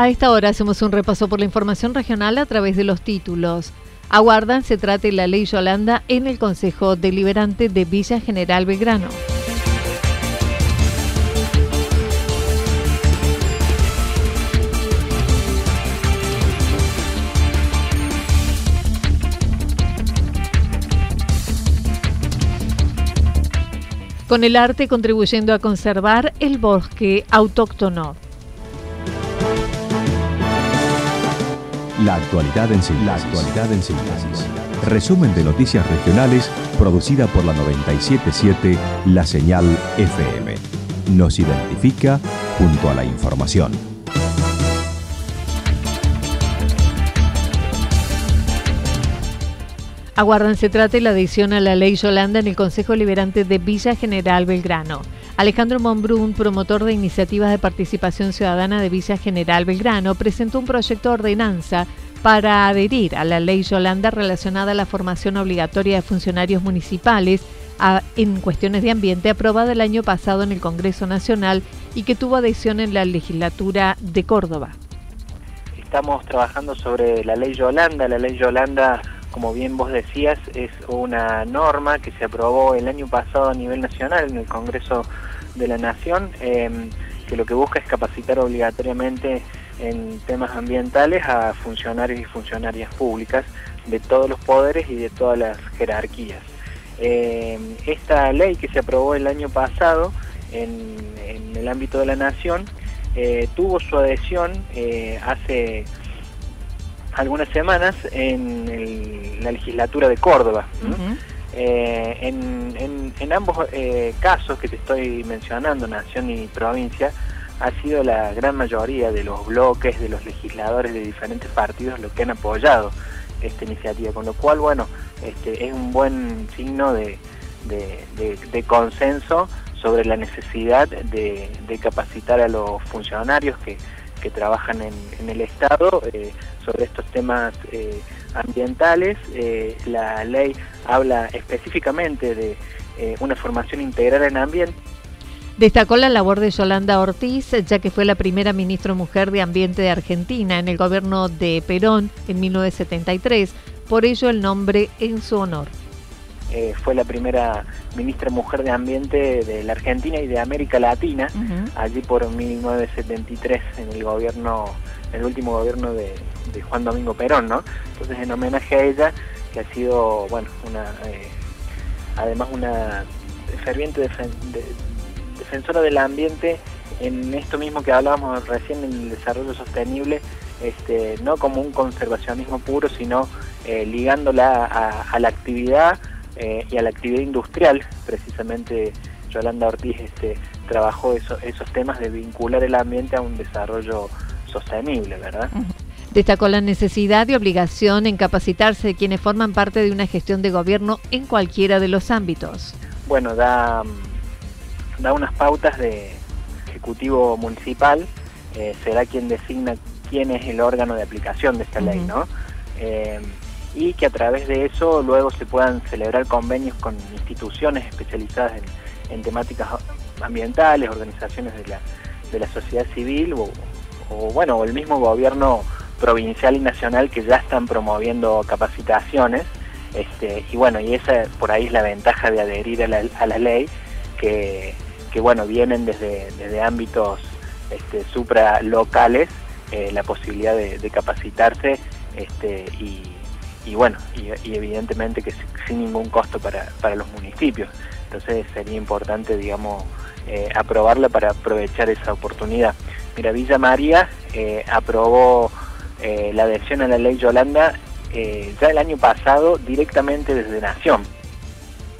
A esta hora hacemos un repaso por la información regional a través de los títulos. Aguardan se trate la ley Yolanda en el Consejo Deliberante de Villa General Belgrano. Con el arte contribuyendo a conservar el bosque autóctono. La actualidad en síntesis. Resumen de noticias regionales producida por la 977 La Señal FM. Nos identifica junto a la información. Aguardan se trate la adición a la ley Yolanda en el Consejo Liberante de Villa General Belgrano. Alejandro Monbrún, promotor de iniciativas de participación ciudadana de Villa General Belgrano, presentó un proyecto de ordenanza para adherir a la ley Yolanda relacionada a la formación obligatoria de funcionarios municipales en cuestiones de ambiente aprobada el año pasado en el Congreso Nacional y que tuvo adhesión en la legislatura de Córdoba. Estamos trabajando sobre la ley Yolanda. La ley Yolanda como bien vos decías, es una norma que se aprobó el año pasado a nivel nacional en el Congreso de la Nación, em, que lo que busca es capacitar obligatoriamente en temas ambientales a funcionarios y funcionarias públicas de todos los poderes y de todas las jerarquías. Em, esta ley que se aprobó el año pasado en, el ámbito de la Nación eh, tuvo su adhesión eh, hace algunas semanas en la legislatura de Córdoba. Eh, en, ambos eh, casos que te estoy mencionando, nación y provincia, ha sido la gran mayoría de los bloques, de los legisladores de diferentes partidos los que han apoyado esta iniciativa, con lo cual, bueno, este, es un buen signo de, consenso sobre la necesidad de, capacitar a los funcionarios que, trabajan en, el Estado eh, sobre estos temas eh, ambientales. Eh, la ley habla específicamente de una formación integral en ambiente. Destacó la labor de Yolanda Ortiz, ya que fue la primera ministra mujer de Ambiente de Argentina en el gobierno de Perón en 1973, por ello el nombre en su honor. Fue la primera ministra mujer de Ambiente de la Argentina y de América Latina, allí por 1973 en el gobierno, el último gobierno de, de Juan Domingo Perón, ¿no? Entonces en homenaje a ella, que ha sido, bueno, una eh, además una ferviente defensora del ambiente en esto mismo que hablábamos recién en el desarrollo sostenible, este, no como un conservacionismo puro, sino eh, ligándola a, la actividad eh, y a la actividad industrial. Precisamente Yolanda Ortiz este, trabajó esos temas de vincular el ambiente a un desarrollo sostenible, ¿verdad? Destacó la necesidad y obligación en capacitarse de quienes forman parte de una gestión de gobierno en cualquiera de los ámbitos. Bueno, da, da unas pautas de Ejecutivo Municipal, eh, será quien designa quién es el órgano de aplicación de esta ley, ¿no? Eh, y que a través de eso luego se puedan celebrar convenios con instituciones especializadas en, temáticas ambientales, organizaciones de la, de la sociedad civil o, o bueno, el mismo gobierno provincial y nacional que ya están promoviendo capacitaciones Este, y bueno, y esa por ahí es la ventaja de adherir a la, a la ley, que, que, bueno, vienen desde, desde ámbitos este, supralocales eh, la posibilidad de, capacitarse este, y, y bueno, y, evidentemente que sin ningún costo para, para los municipios. Entonces sería importante, digamos, eh, aprobarla para aprovechar esa oportunidad. Mira, Villa María eh, aprobó eh, la adhesión a la ley Yolanda ya el año pasado directamente desde Nación.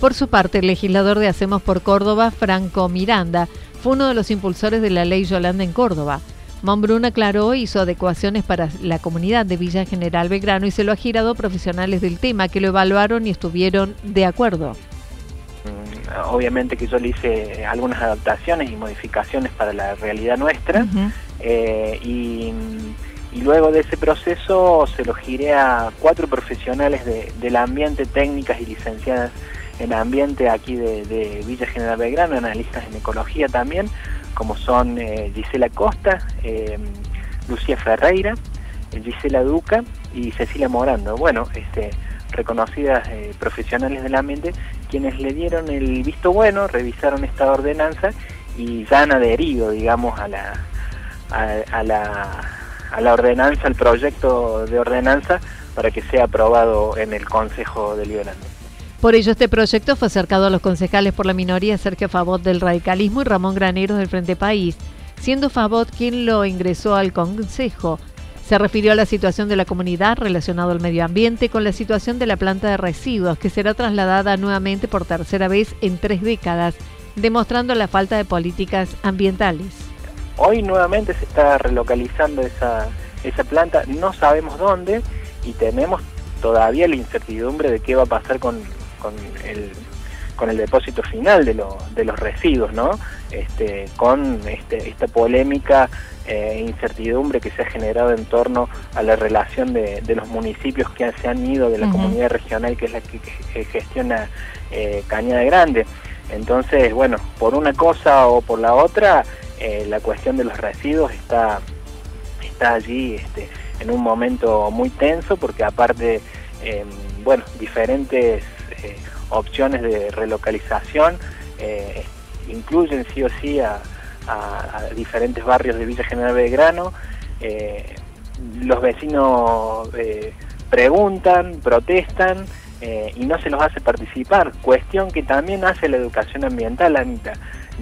Por su parte, el legislador de Hacemos por Córdoba, Franco Miranda, fue uno de los impulsores de la ley Yolanda en Córdoba. Monbrun aclaró hizo adecuaciones para la comunidad de Villa General Belgrano y se lo ha girado profesionales del tema que lo evaluaron y estuvieron de acuerdo. Mm, obviamente que yo le hice algunas adaptaciones y modificaciones para la realidad nuestra eh, y, luego de ese proceso se lo giré a cuatro profesionales del ambiente, técnicas y licenciadas en ambiente aquí de Villa General Belgrano, analistas en ecología también, como son eh, Gisela Costa, eh, Lucía Ferreira, eh, Gisela Duca y Cecilia Morando. Bueno, este, reconocidas profesionales del ambiente, quienes le dieron el visto bueno, revisaron esta ordenanza y ya han adherido, digamos, a la, a, la, a la ordenanza, al proyecto de ordenanza para que sea aprobado en el Consejo Deliberante. Por ello, este proyecto fue acercado a los concejales por la minoría Sergio Favot del Radicalismo y Ramón Graneros del Frente País, siendo Favot quien lo ingresó al Consejo. Se refirió a la situación de la comunidad relacionado al medio ambiente con la situación de la planta de residuos, que será trasladada nuevamente por tercera vez en tres décadas, demostrando la falta de políticas ambientales. Hoy nuevamente se está relocalizando esa, esa planta, no sabemos dónde y tenemos todavía la incertidumbre de qué va a pasar con, con el, con el depósito final de, de los residuos, ¿no? Este, con este, esta polémica e incertidumbre que se ha generado en torno a la relación de, los municipios que se han ido de la comunidad regional, que es la que, gestiona eh, Cañada Grande. Entonces, bueno, por una cosa o por la otra, eh, la cuestión de los residuos está, está allí este, en un momento muy tenso, porque aparte, em, bueno, diferentes eh, opciones de relocalización eh, incluyen sí o sí a, diferentes barrios de Villa General Belgrano. Eh, los vecinos preguntan, protestan y no se los hace participar, cuestión que también hace la educación ambiental, Anita.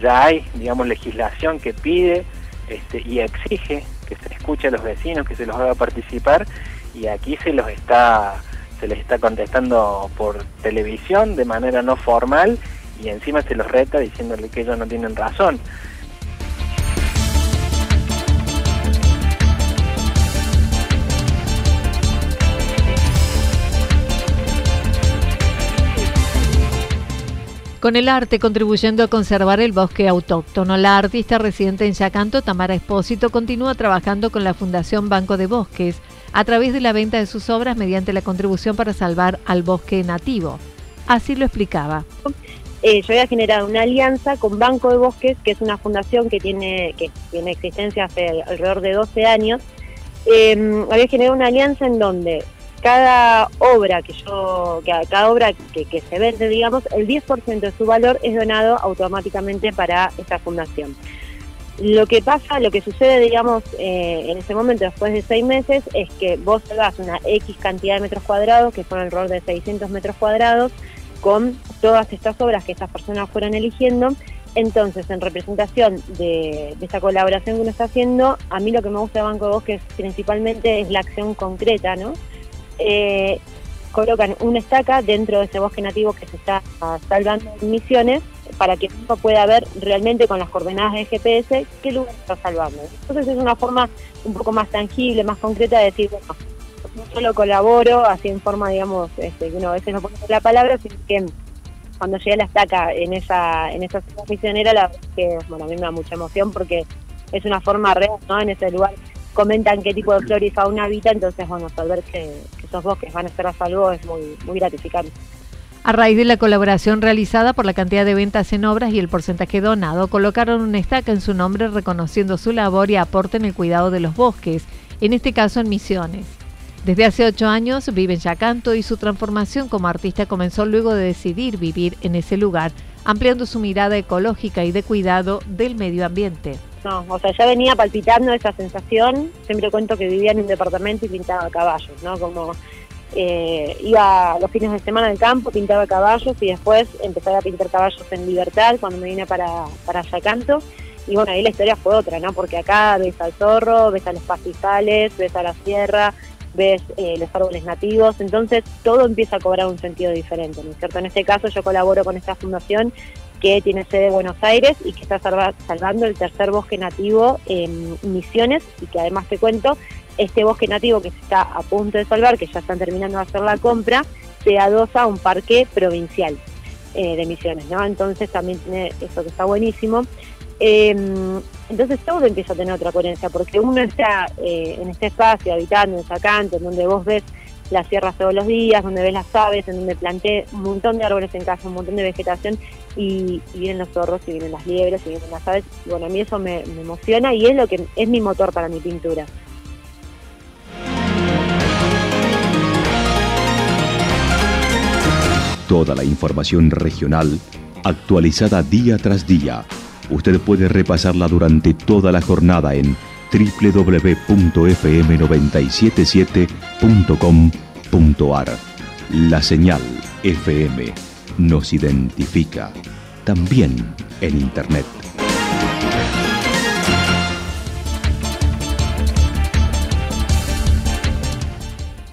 Ya hay, digamos, legislación que pide este, y exige que se escuche a los vecinos, que se los haga participar y aquí se los está se les está contestando por televisión de manera no formal y encima se los reta diciéndole que ellos no tienen razón. Con el arte contribuyendo a conservar el bosque autóctono, la artista residente en Yacanto, Tamara Espósito, continúa trabajando con la Fundación Banco de Bosques a través de la venta de sus obras mediante la contribución para salvar al bosque nativo. Así lo explicaba. Eh, yo había generado una alianza con Banco de Bosques, que es una fundación que tiene, que tiene existencia hace alrededor de 12 años. Em, había generado una alianza en donde cada obra que yo, que cada obra que, se vende, digamos, el 10% de su valor es donado automáticamente para esta fundación. Lo que pasa, lo que sucede, digamos, eh, en ese momento, después de seis meses, es que vos das una X cantidad de metros cuadrados, que son alrededor de 600 metros cuadrados, con todas estas obras que estas personas fueron eligiendo. Entonces, en representación de, esta colaboración que uno está haciendo, a mí lo que me gusta de Banco de Bosques principalmente es la acción concreta, ¿no? Eh, colocan una estaca dentro de ese bosque nativo que se está salvando en misiones para que uno pueda ver realmente con las coordenadas de GPS qué lugar está salvando. Entonces es una forma un poco más tangible, más concreta de decir, bueno, no solo colaboro así en forma, digamos, este, que uno a veces no pone la palabra, sino que cuando llegué a la estaca en esa en esa misionera, la que bueno, a mí me da mucha emoción porque es una forma real, ¿no? En ese lugar comentan qué tipo de flora y fauna habita, entonces, bueno, saber que, esos bosques van a estar a salvo es muy, muy gratificante. A raíz de la colaboración realizada por la cantidad de ventas en obras y el porcentaje donado, colocaron una estaca en su nombre reconociendo su labor y aporte en el cuidado de los bosques, en este caso en Misiones. Desde hace ocho años vive en Yacanto y su transformación como artista comenzó luego de decidir vivir en ese lugar, ampliando su mirada ecológica y de cuidado del medio ambiente. No, o sea, ya venía palpitando esa sensación. Siempre cuento que vivía en un departamento y pintaba caballos, ¿no? Como eh, iba los fines de semana al campo, pintaba caballos y después empecé a pintar caballos en libertad cuando me vine para, para Yacanto. Y bueno, ahí la historia fue otra, ¿no? Porque acá ves al zorro, ves a los pastizales, ves a la sierra, ves eh, los árboles nativos, entonces todo empieza a cobrar un sentido diferente, ¿no es cierto? En este caso yo colaboro con esta fundación que tiene sede en Buenos Aires y que está salvando el tercer bosque nativo en Misiones y que además te cuento, este bosque nativo que se está a punto de salvar, que ya están terminando de hacer la compra, se adosa a un parque provincial eh, de Misiones, ¿no? Entonces también tiene eso que está buenísimo. Em, entonces todo empieza a tener otra coherencia, porque uno está eh, en este espacio habitando en Sacanto, en donde vos ves las sierras todos los días, donde ves las aves, en donde planté un montón de árboles en casa, un montón de vegetación, y, vienen los zorros, y vienen las liebres, y vienen las aves. Y bueno, a mí eso me, me emociona y es lo que es mi motor para mi pintura. Toda la información regional actualizada día tras día Usted puede repasarla durante toda la jornada en www.fm977.com.ar. La señal FM nos identifica también en Internet.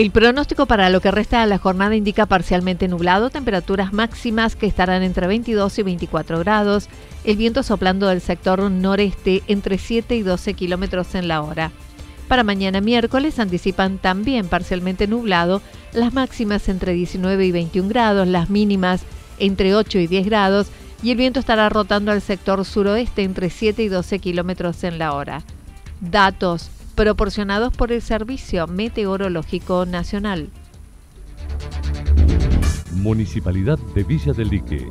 El pronóstico para lo que resta de la jornada indica parcialmente nublado, temperaturas máximas que estarán entre 22 y 24 grados, el viento soplando del sector noreste entre 7 y 12 kilómetros en la hora. Para mañana miércoles anticipan también parcialmente nublado, las máximas entre 19 y 21 grados, las mínimas entre 8 y 10 grados y el viento estará rotando al sector suroeste entre 7 y 12 kilómetros en la hora. Datos proporcionados por el Servicio Meteorológico Nacional. Municipalidad de Villa del Lique.